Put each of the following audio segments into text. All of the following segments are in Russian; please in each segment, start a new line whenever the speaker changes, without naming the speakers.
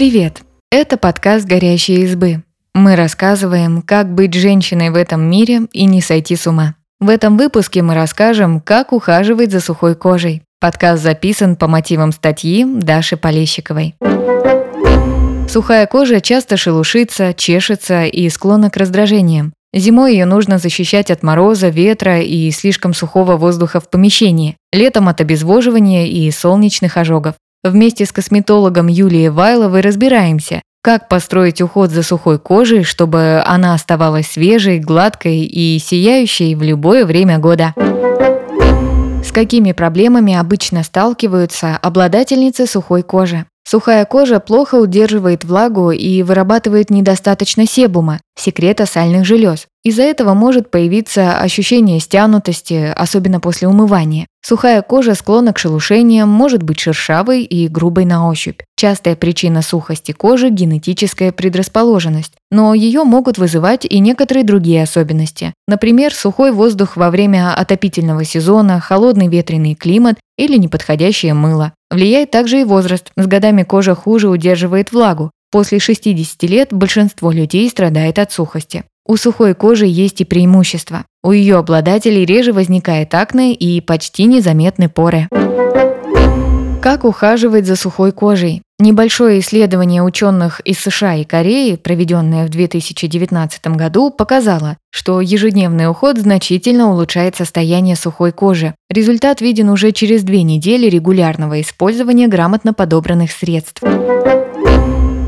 Привет! Это подкаст «Горящие избы». Мы рассказываем, как быть женщиной в этом мире и не сойти с ума. В этом выпуске мы расскажем, как ухаживать за сухой кожей. Подкаст записан по мотивам статьи Даши Полещиковой. Сухая кожа часто шелушится, чешется и склонна к раздражениям. Зимой ее нужно защищать от мороза, ветра и слишком сухого воздуха в помещении, летом от обезвоживания и солнечных ожогов. Вместе с косметологом Юлией Вайловой разбираемся, как построить уход за сухой кожей, чтобы она оставалась свежей, гладкой и сияющей в любое время года. С какими проблемами обычно сталкиваются обладательницы сухой кожи? Сухая кожа плохо удерживает влагу и вырабатывает недостаточно себума, секрета сальных желез. Из-за этого может появиться ощущение стянутости, особенно после умывания. Сухая кожа склонна к шелушениям, может быть шершавой и грубой на ощупь. Частая причина сухости кожи – генетическая предрасположенность, но ее могут вызывать и некоторые другие особенности. Например, сухой воздух во время отопительного сезона, холодный ветреный климат или неподходящее мыло. Влияет также и возраст. С годами кожа хуже удерживает влагу. После 60 лет большинство людей страдает от сухости. У сухой кожи есть и преимущества. У ее обладателей реже возникает акне и почти незаметны поры. Как ухаживать за сухой кожей? Небольшое исследование ученых из США и Кореи, проведенное в 2019 году, показало, что ежедневный уход значительно улучшает состояние сухой кожи. Результат виден уже через две недели регулярного использования грамотно подобранных средств.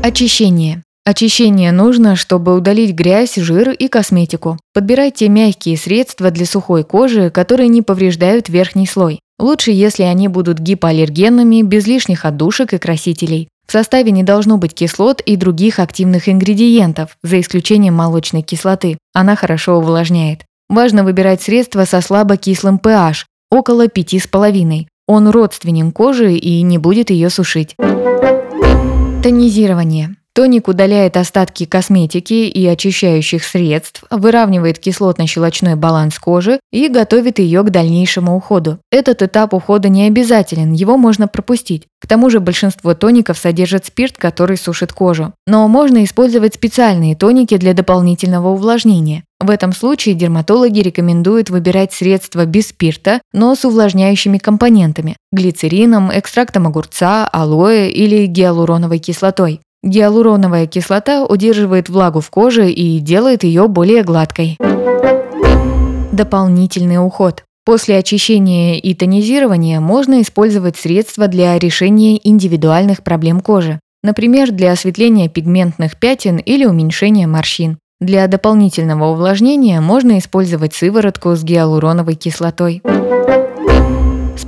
Очищение. Очищение нужно, чтобы удалить грязь, жир и косметику. Подбирайте мягкие средства для сухой кожи, которые не повреждают верхний слой. Лучше, если они будут гипоаллергенными, без лишних отдушек и красителей. В составе не должно быть кислот и других активных ингредиентов, за исключением молочной кислоты. Она хорошо увлажняет. Важно выбирать средства со слабокислым pH, около 5,5. Он родственник кожи и не будет ее сушить. Тонизирование. Тоник удаляет остатки косметики и очищающих средств, выравнивает кислотно-щелочной баланс кожи и готовит ее к дальнейшему уходу. Этот этап ухода не обязателен, его можно пропустить. К тому же большинство тоников содержат спирт, который сушит кожу. Но можно использовать специальные тоники для дополнительного увлажнения. В этом случае дерматологи рекомендуют выбирать средства без спирта, но с увлажняющими компонентами – глицерином, экстрактом огурца, алоэ или гиалуроновой кислотой. Гиалуроновая кислота удерживает влагу в коже и делает ее более гладкой. Дополнительный уход. После очищения и тонизирования можно использовать средства для решения индивидуальных проблем кожи, например, для осветления пигментных пятен или уменьшения морщин. Для дополнительного увлажнения можно использовать сыворотку с гиалуроновой кислотой.